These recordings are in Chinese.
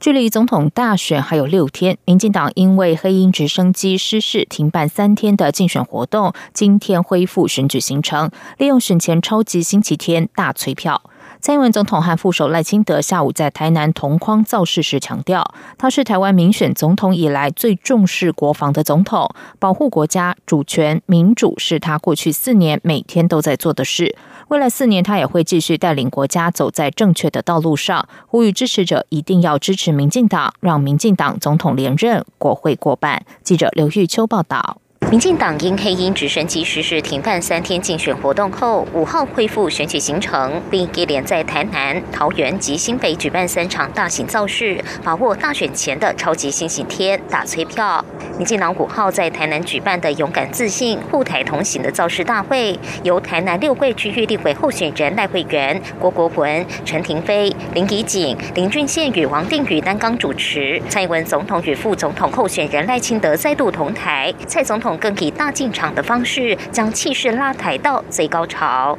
距离总统大选还有六天，民进党因为黑鹰直升机失事停办三天的竞选活动，今天恢复选举行程，利用选前超级星期天大催票。蔡英文总统和副手赖清德下午在台南同框造势时强调，他是台湾民选总统以来最重视国防的总统，保护国家主权、民主是他过去四年每天都在做的事。未来四年，他也会继续带领国家走在正确的道路上，呼吁支持者一定要支持民进党，让民进党总统连任，国会过半。记者刘玉秋报道。民进党因黑鹰直升机失事停办三天竞选活动后，五号恢复选举行程，并一连在台南、桃园及新北举办三场大型造势，把握大选前的超级星期天打催票。民进党五号在台南举办的勇敢自信护台同行的造势大会，由台南六会区域立委候选人赖慧媛、郭国文、陈廷飞、林怡景、林俊宪与王定宇担纲主持。蔡英文总统与副总统候选人赖清德再度同台，蔡总统。更以大进场的方式，将气势拉抬到最高潮。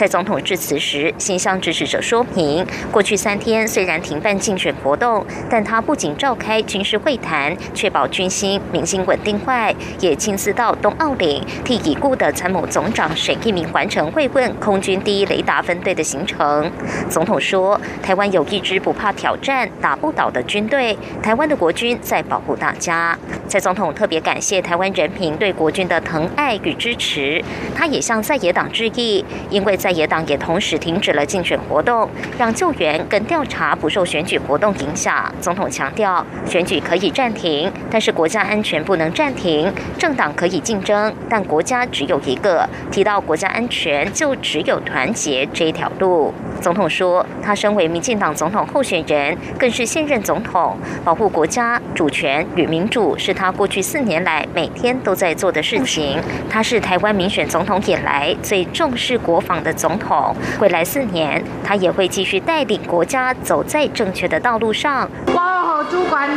在总统致辞时，新向支持者说明，过去三天虽然停办竞选活动，但他不仅召开军事会谈，确保军心民心稳定外，也亲自到东澳岭替已故的参谋总长沈一鸣完成慰问空军第一雷达分队的行程。总统说，台湾有一支不怕挑战、打不倒的军队，台湾的国军在保护大家。蔡总统特别感谢台湾人民对国军的疼爱与支持，他也向在野党致意，因为在野党也同时停止了竞选活动，让救援跟调查不受选举活动影响。总统强调，选举可以暂停，但是国家安全不能暂停。政党可以竞争，但国家只有一个。提到国家安全，就只有团结这一条路。总统说，他身为民进党总统候选人，更是现任总统，保护国家主权与民主是他过去四年来每天都在做的事情。他是台湾民选总统以来最重视国防的。总统未来四年，他也会继续带领国家走在正确的道路上。保护主管，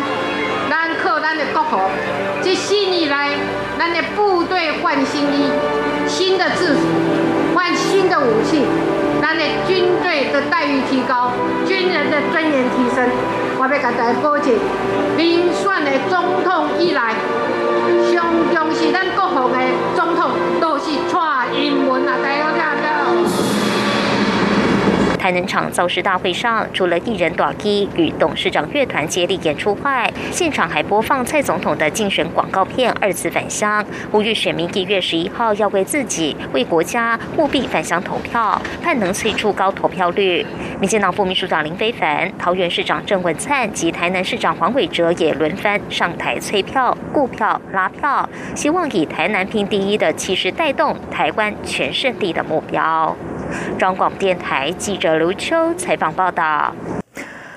咱靠咱的国防。这四年来，咱的部队换新衣、新的制服、换新的武器，军队的待遇提高，军人的尊严提升。我要给大家保证，民选的总统以来，上重视咱国防的总统，都是蔡英文啊！台湾？台南场造势大会上，除了艺人短基与董事长乐团接力演出外，现场还播放蔡总统的竞选广告片《二次返乡》，呼吁选民一月十一号要为自己、为国家务必返乡投票，盼能催出高投票率。民进党副秘书长林非凡、桃园市长郑文灿及台南市长黄伟哲也轮番上台催票、顾票、拉票，希望以台南拼第一的气势带动台湾全胜利的目标。中广电台记者卢秋采访报道。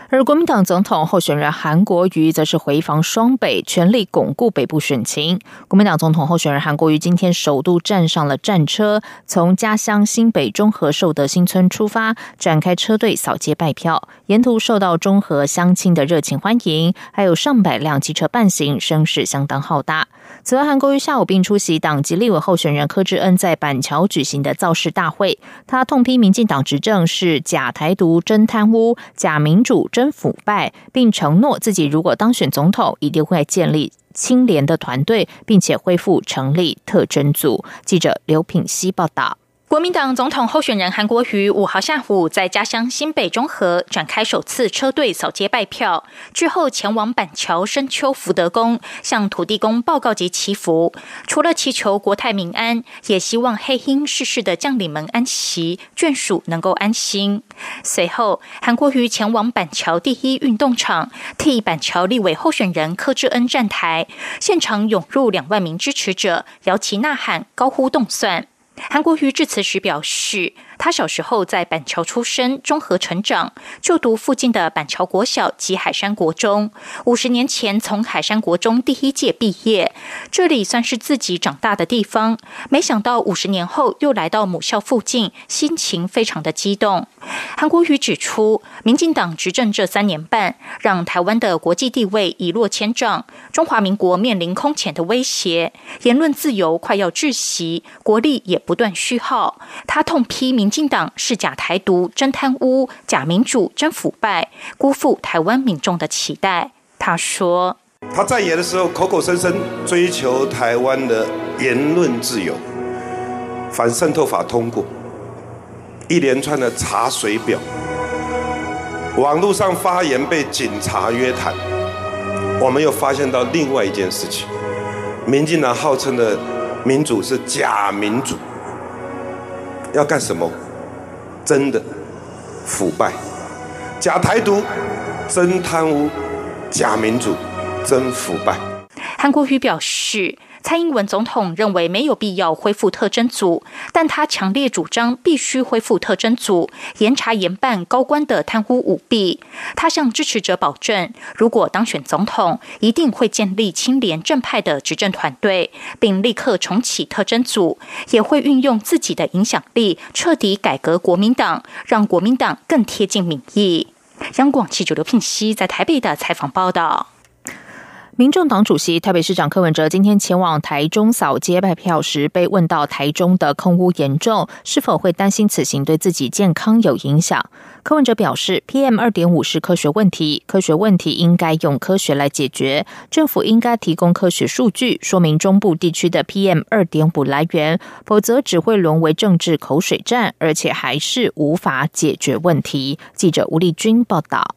而国民党总统候选人韩国瑜则是回防双北，全力巩固北部选情。国民党总统候选人韩国瑜今天首度站上了战车，从家乡新北中和寿德新村出发，展开车队扫街拜票，沿途受到中和乡亲的热情欢迎，还有上百辆机车伴行，声势相当浩大。此外，韩国瑜下午并出席党籍立委候选人柯志恩在板桥举行的造势大会，他痛批民进党执政是假台独、真贪污、假民主。真腐败，并承诺自己如果当选总统，一定会建立清廉的团队，并且恢复成立特侦组。记者刘品希报道。国民党总统候选人韩国瑜五号下午在家乡新北中和展开首次车队扫街拜票，之后前往板桥深秋福德宫向土地公报告及祈福。除了祈求国泰民安，也希望黑鹰逝世的将领们安息，眷属能够安心。随后，韩国瑜前往板桥第一运动场替板桥立委候选人柯志恩站台，现场涌入两万名支持者，摇旗呐喊，高呼动算。韩国瑜致辞时表示，他小时候在板桥出生，中和成长，就读附近的板桥国小及海山国中。五十年前从海山国中第一届毕业，这里算是自己长大的地方。没想到五十年后又来到母校附近，心情非常的激动。韩国瑜指出，民进党执政这三年半，让台湾的国际地位一落千丈，中华民国面临空前的威胁，言论自由快要窒息，国力也不断虚耗。他痛批民民进党是假台独、真贪污、假民主、真腐败，辜负台湾民众的期待。他说：“他在野的时候，口口声声追求台湾的言论自由，反渗透法通过，一连串的查水表，网络上发言被警察约谈。我们又发现到另外一件事情：民进党号称的民主是假民主。”要干什么？真的腐败，假台独，真贪污，假民主，真腐败。韩国瑜表示。蔡英文总统认为没有必要恢复特侦组，但他强烈主张必须恢复特侦组，严查严办高官的贪污舞弊。他向支持者保证，如果当选总统，一定会建立清廉正派的执政团队，并立刻重启特侦组，也会运用自己的影响力，彻底改革国民党，让国民党更贴近民意。央广记者刘聘熙在台北的采访报道。民众党主席、台北市长柯文哲今天前往台中扫街拜票时，被问到台中的空污严重，是否会担心此行对自己健康有影响？柯文哲表示，PM 二点五是科学问题，科学问题应该用科学来解决，政府应该提供科学数据，说明中部地区的 PM 二点五来源，否则只会沦为政治口水战，而且还是无法解决问题。记者吴立军报道。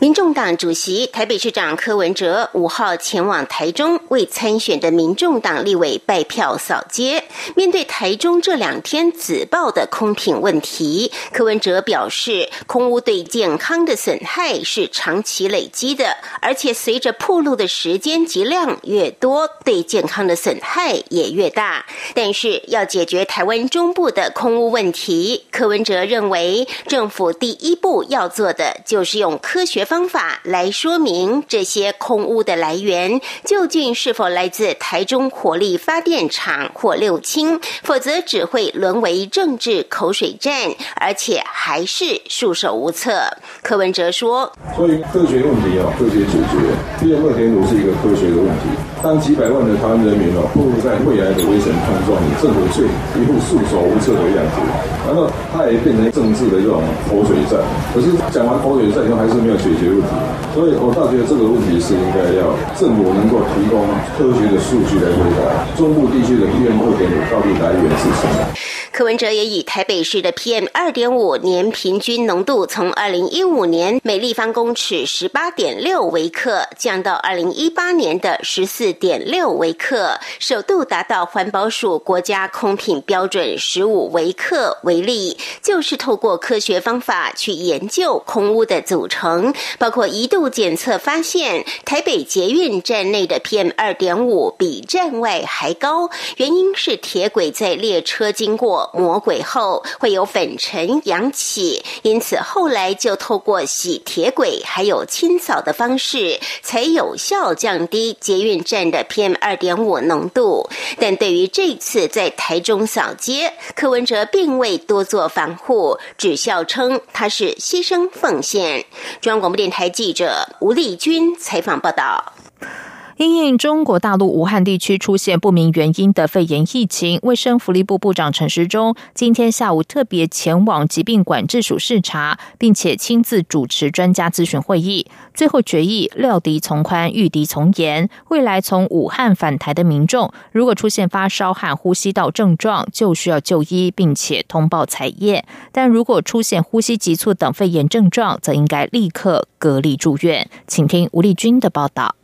民众党主席、台北市长柯文哲五号前往台中为参选的民众党立委拜票扫街。面对台中这两天紫爆的空品问题，柯文哲表示，空污对健康的损害是长期累积的，而且随着铺路的时间及量越多，对健康的损害也越大。但是要解决台湾中部的空污问题，柯文哲认为政府第一步要做的就是用。科学方法来说明这些空污的来源究竟是否来自台中火力发电厂或六轻，否则只会沦为政治口水战，而且还是束手无策。柯文哲说：“所以科学问题要，科学解决。PM 二点五是一个科学的问题。当几百万的台湾人民哦，暴露在未来的危险碰撞里，政府却一副束手无策的样子，难道它也变成政治的这种口水战？可是讲完口水战以后，还是。”没有解决问题，所以我倒觉得这个问题是应该要政府能够提供科学的数据来回答。中部地区的 PM 二点五到底来源是什么？柯文哲也以台北市的 PM 二点五年平均浓度从二零一五年每立方公尺十八点六微克降到二零一八年的十四点六微克，首度达到环保署国家空品标准十五微克为例，就是透过科学方法去研究空污的组成，包括一度检测发现台北捷运站内的 PM 二点五比站外还高，原因是铁轨在列车经过。魔鬼后会有粉尘扬起，因此后来就透过洗铁轨还有清扫的方式，才有效降低捷运站的 PM 二点五浓度。但对于这次在台中扫街，柯文哲并未多做防护，只笑称他是牺牲奉献。中央广播电台记者吴丽君采访报道。因应中国大陆武汉地区出现不明原因的肺炎疫情，卫生福利部部长陈时中今天下午特别前往疾病管制署视察，并且亲自主持专家咨询会议。最后决议料敌从宽，御敌从严。未来从武汉返台的民众，如果出现发烧和呼吸道症状，就需要就医，并且通报采验。但如果出现呼吸急促等肺炎症状，则应该立刻隔离住院。请听吴丽君的报道。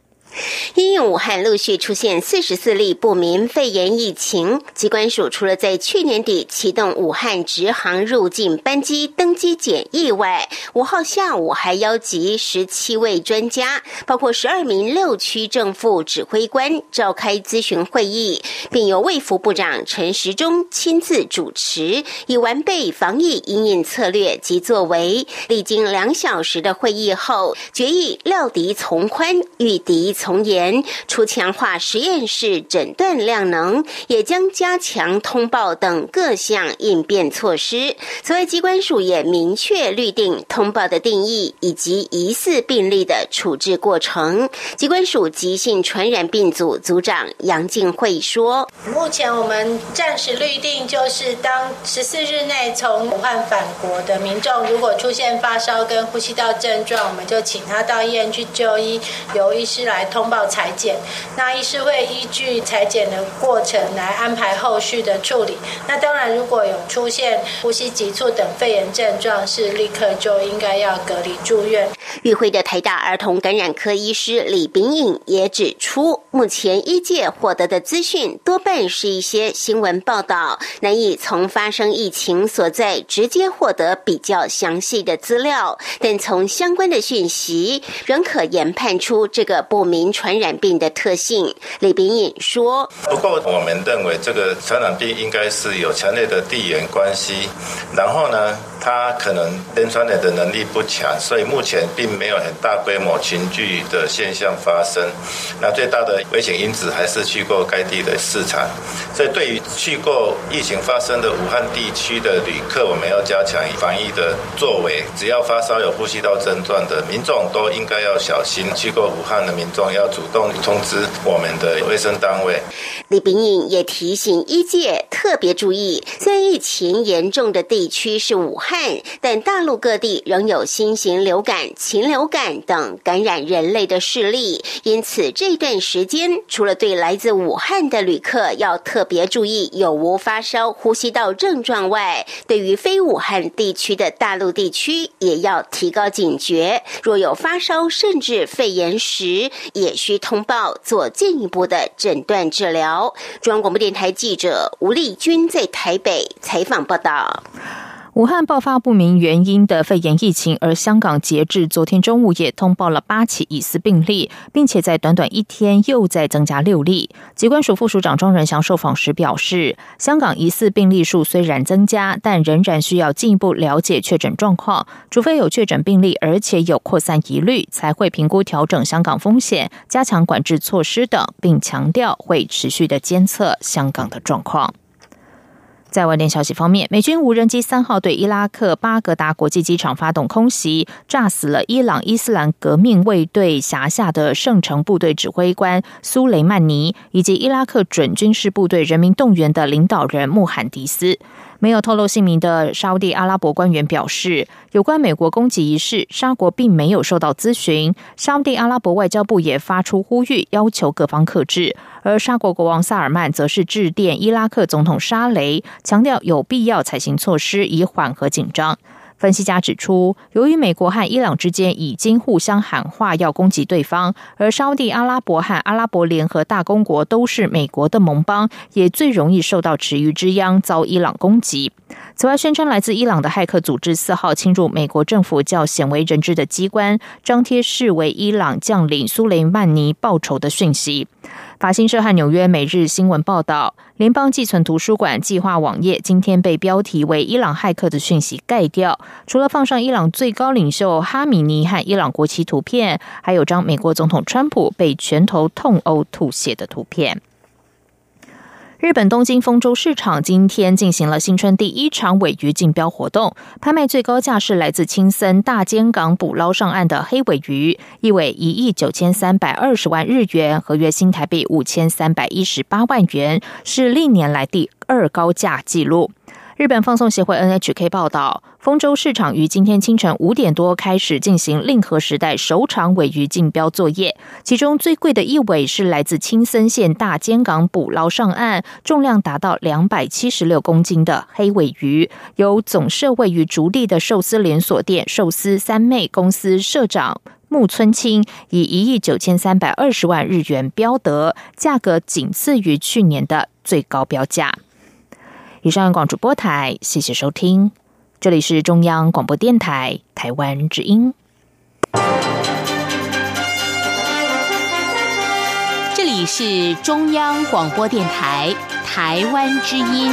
因应武汉陆续出现四十四例不明肺炎疫情，机关署除了在去年底启动武汉直航入境班机登机检疫外，五号下午还邀集十七位专家，包括十二名六区政府指挥官召开咨询会议，并由卫福部长陈时中亲自主持，以完备防疫应应策略及作为。历经两小时的会议后，决议料敌从宽，御敌。从严，除强化实验室诊断量能，也将加强通报等各项应变措施。此外，机关署也明确律定通报的定义以及疑似病例的处置过程。机关署急性传染病组组长杨静慧说：“目前我们暂时律定，就是当十四日内从武汉返国的民众，如果出现发烧跟呼吸道症状，我们就请他到医院去就医，由医师来。”通报裁剪，那医师会依据裁剪的过程来安排后续的处理。那当然，如果有出现呼吸急促等肺炎症状，是立刻就应该要隔离住院。与会的台大儿童感染科医师李炳颖也指出，目前医界获得的资讯多半是一些新闻报道，难以从发生疫情所在直接获得比较详细的资料。但从相关的讯息，仍可研判出这个不明。传染病的特性，李炳颖说：“不过，我们认为这个传染病应该是有强烈的地缘关系，然后呢？”它可能连传染的能力不强，所以目前并没有很大规模群聚的现象发生。那最大的危险因子还是去过该地的市场。所以对于去过疫情发生的武汉地区的旅客，我们要加强防疫的作为。只要发烧有呼吸道症状的民众，都应该要小心。去过武汉的民众要主动通知我们的卫生单位。李炳颖也提醒医界特别注意，虽然疫情严重的地区是武汉。但大陆各地仍有新型流感、禽流感等感染人类的事例，因此这段时间除了对来自武汉的旅客要特别注意有无发烧、呼吸道症状外，对于非武汉地区的大陆地区也要提高警觉。若有发烧甚至肺炎时，也需通报做进一步的诊断治疗。中央广播电台记者吴丽君在台北采访报道。武汉爆发不明原因的肺炎疫情，而香港截至昨天中午也通报了八起疑似病例，并且在短短一天又再增加六例。疾管署副署长庄仁祥受访时表示，香港疑似病例数虽然增加，但仍然需要进一步了解确诊状况，除非有确诊病例而且有扩散疑虑，才会评估调整香港风险、加强管制措施等，并强调会持续的监测香港的状况。在外电消息方面，美军无人机三号对伊拉克巴格达国际机场发动空袭，炸死了伊朗伊斯兰革命卫队辖下的圣城部队指挥官苏雷曼尼，以及伊拉克准军事部队人民动员的领导人穆罕迪斯。没有透露姓名的沙地阿拉伯官员表示，有关美国攻击一事，沙国并没有受到咨询。沙地阿拉伯外交部也发出呼吁，要求各方克制。而沙国国王萨尔曼则是致电伊拉克总统沙雷，强调有必要采行措施以缓和紧张。分析家指出，由于美国和伊朗之间已经互相喊话要攻击对方，而沙地阿拉伯和阿拉伯联合大公国都是美国的盟邦，也最容易受到池鱼之殃，遭伊朗攻击。此外，宣称来自伊朗的骇客组织四号侵入美国政府较鲜为人知的机关，张贴视为伊朗将领苏雷曼尼报仇的讯息。法新社和纽约每日新闻报道，联邦寄存图书馆计划网页今天被标题为“伊朗骇客”的讯息盖掉。除了放上伊朗最高领袖哈米尼和伊朗国旗图片，还有张美国总统川普被拳头痛殴吐血的图片。日本东京丰州市场今天进行了新春第一场尾鱼竞标活动，拍卖最高价是来自青森大尖港捕捞上岸的黑尾鱼，一尾一亿九千三百二十万日元，合约新台币五千三百一十八万元，是历年来第二高价纪录。日本放送协会 NHK 报道，丰州市场于今天清晨五点多开始进行令和时代首场尾鱼竞标作业，其中最贵的一尾是来自青森县大尖港捕捞上岸，重量达到两百七十六公斤的黑尾鱼，由总社位于竹地的寿司连锁店寿司三妹公司社长。木村清以一亿九千三百二十万日元标得，价格仅次于去年的最高标价。以上广主播台，谢谢收听，这里是中央广播电台台湾之音。这里是中央广播电台台湾之音。